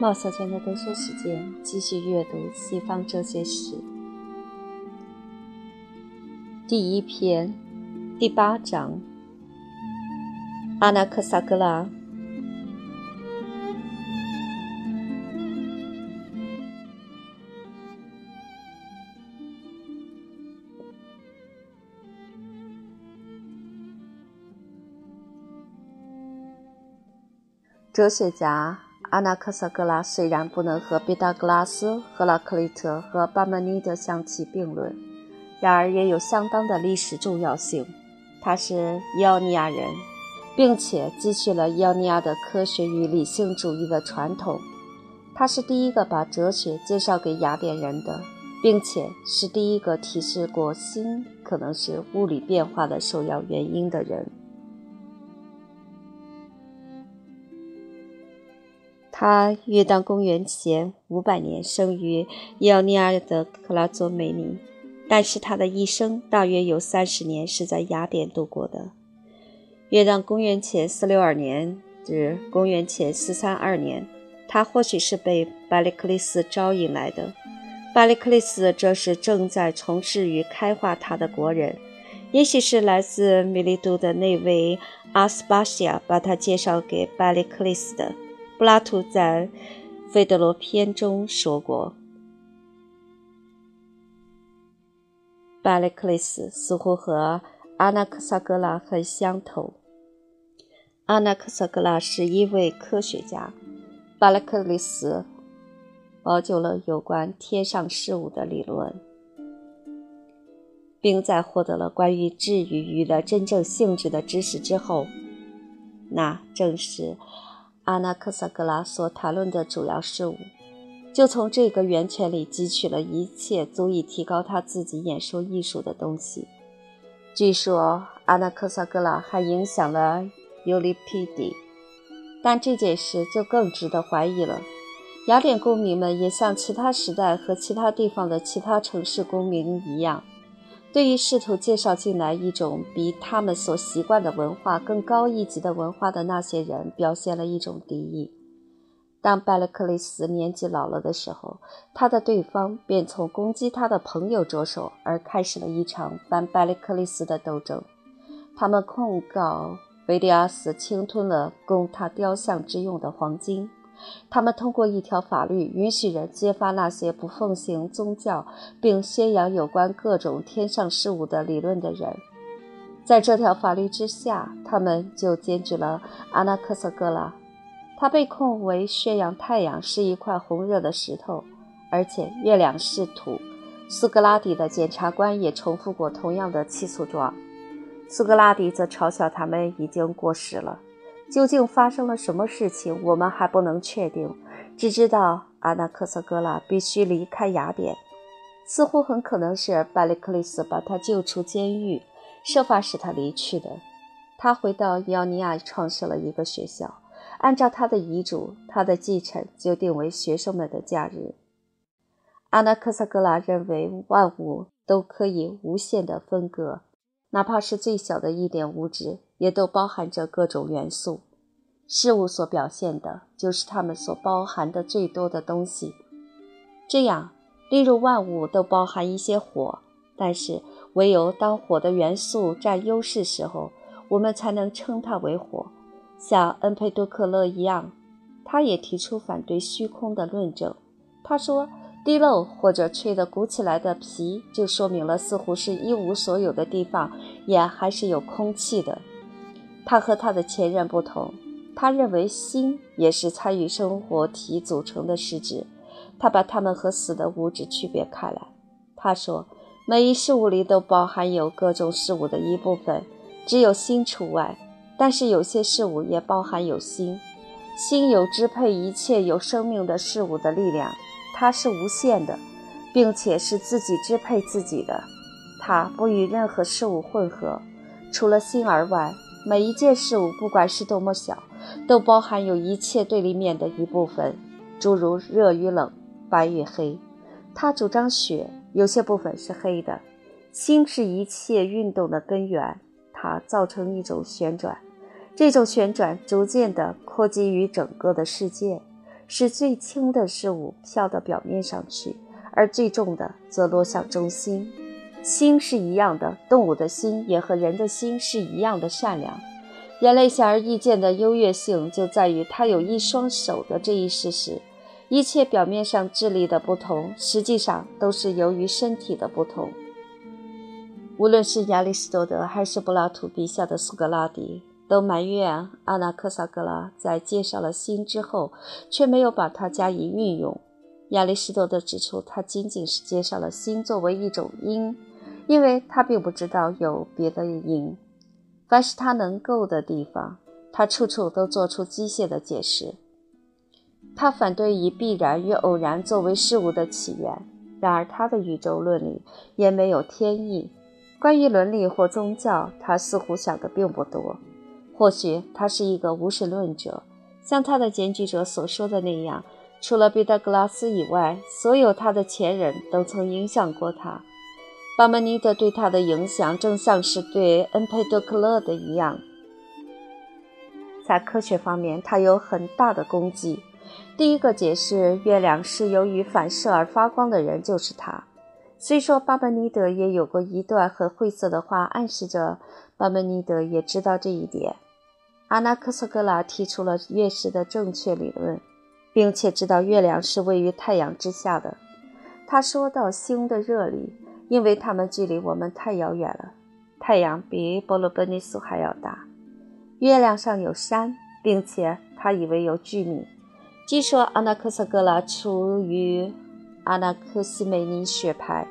冒小圈的读书时间，继续阅读西方哲学史。第一篇，第八章，阿那克萨格拉。哲学家。阿那克萨格拉虽然不能和毕达哥拉斯、赫拉克利特和巴门尼德相提并论，然而也有相当的历史重要性。他是伊奥尼亚人，并且继续了伊奥尼亚的科学与理性主义的传统。他是第一个把哲学介绍给雅典人的，并且是第一个提示过心可能是物理变化的首要原因的人。他约当公元前五百年生于伊奥尼亚的克拉佐美尼，但是他的一生大约有三十年是在雅典度过的。约当公元前四六二年至公元前四三二年，他或许是被巴里克利斯招引来的。巴里克利斯这是正在从事于开化他的国人，也许是来自米利都的那位阿斯巴西亚把他介绍给巴里克利斯的。柏拉图在《费德罗篇》中说过：“巴勒克利斯似乎和阿纳克萨格拉很相投。阿纳克萨格拉是一位科学家，巴勒克利斯研究了有关天上事物的理论，并在获得了关于治愈鱼的真正性质的知识之后，那正是。”阿纳克萨格拉所谈论的主要事物，就从这个源泉里汲取了一切足以提高他自己演说艺术的东西。据说阿纳克萨格拉还影响了尤利皮迪，但这件事就更值得怀疑了。雅典公民们也像其他时代和其他地方的其他城市公民一样。对于试图介绍进来一种比他们所习惯的文化更高一级的文化的那些人，表现了一种敌意。当拜勒克利斯年纪老了的时候，他的对方便从攻击他的朋友着手，而开始了一场反拜勒克利斯的斗争。他们控告维迪亚斯侵吞了供他雕像之用的黄金。他们通过一条法律，允许人揭发那些不奉行宗教并宣扬有关各种天上事物的理论的人。在这条法律之下，他们就兼职了阿纳克瑟格拉。他被控为宣扬太阳是一块红热的石头，而且月亮是土。苏格拉底的检察官也重复过同样的起诉状。苏格拉底则嘲笑他们已经过时了。究竟发生了什么事情，我们还不能确定，只知道阿纳克瑟格拉必须离开雅典。似乎很可能是巴里克利斯把他救出监狱，设法使他离去的。他回到伊奥尼亚，创设了一个学校。按照他的遗嘱，他的继承就定为学生们的假日。阿纳克萨格拉认为万物都可以无限的分割，哪怕是最小的一点物质。也都包含着各种元素，事物所表现的就是它们所包含的最多的东西。这样，例如万物都包含一些火，但是唯有当火的元素占优势时候，我们才能称它为火。像恩佩多克勒一样，他也提出反对虚空的论证。他说，滴漏或者吹得鼓起来的皮，就说明了似乎是一无所有的地方也还是有空气的。他和他的前任不同，他认为心也是参与生活体组成的实质。他把它们和死的物质区别开来。他说，每一事物里都包含有各种事物的一部分，只有心除外。但是有些事物也包含有心，心有支配一切有生命的事物的力量，它是无限的，并且是自己支配自己的。它不与任何事物混合，除了心而外。每一件事物，不管是多么小，都包含有一切对立面的一部分，诸如热与冷、白与黑。他主张血，有些部分是黑的。心是一切运动的根源，它造成一种旋转，这种旋转逐渐地扩及于整个的世界，使最轻的事物飘到表面上去，而最重的则落向中心。心是一样的，动物的心也和人的心是一样的善良。人类显而易见的优越性就在于它有一双手的这一事实。一切表面上智力的不同，实际上都是由于身体的不同。无论是亚里士多德还是柏拉图笔下的苏格拉底，都埋怨阿那克萨格拉在介绍了心之后，却没有把它加以运用。亚里士多德指出，他仅仅是介绍了心作为一种因，因为他并不知道有别的因。凡是他能够的地方，他处处都做出机械的解释。他反对以必然与偶然作为事物的起源，然而他的宇宙论里也没有天意。关于伦理或宗教，他似乎想的并不多。或许他是一个无神论者，像他的检举者所说的那样，除了毕达哥拉斯以外，所有他的前人都曾影响过他。巴门尼德对他的影响，正像是对恩佩多克勒的一样。在科学方面，他有很大的功绩。第一个解释月亮是由于反射而发光的人就是他。虽说巴门尼德也有过一段很晦涩的话，暗示着巴门尼德也知道这一点。阿纳克索格拉提出了月食的正确理论，并且知道月亮是位于太阳之下的。他说到星的热力，因为它们距离我们太遥远了。太阳比波罗奔尼苏还要大。月亮上有山，并且他以为有居民。据说阿纳克萨格拉出于。阿纳克西美尼学派，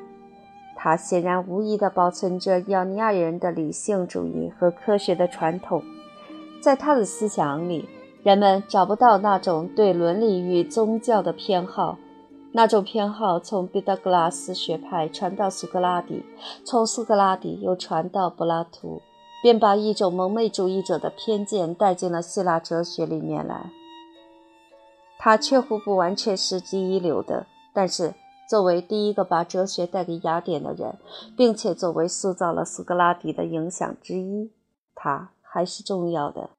他显然无疑地保存着亚尼亚人的理性主义和科学的传统。在他的思想里，人们找不到那种对伦理与宗教的偏好。那种偏好从毕达哥拉斯学派传到苏格拉底，从苏格拉底又传到柏拉图，便把一种蒙昧主义者的偏见带进了希腊哲学里面来。他确乎不完全是第一流的。但是，作为第一个把哲学带给雅典的人，并且作为塑造了苏格拉底的影响之一，他还是重要的。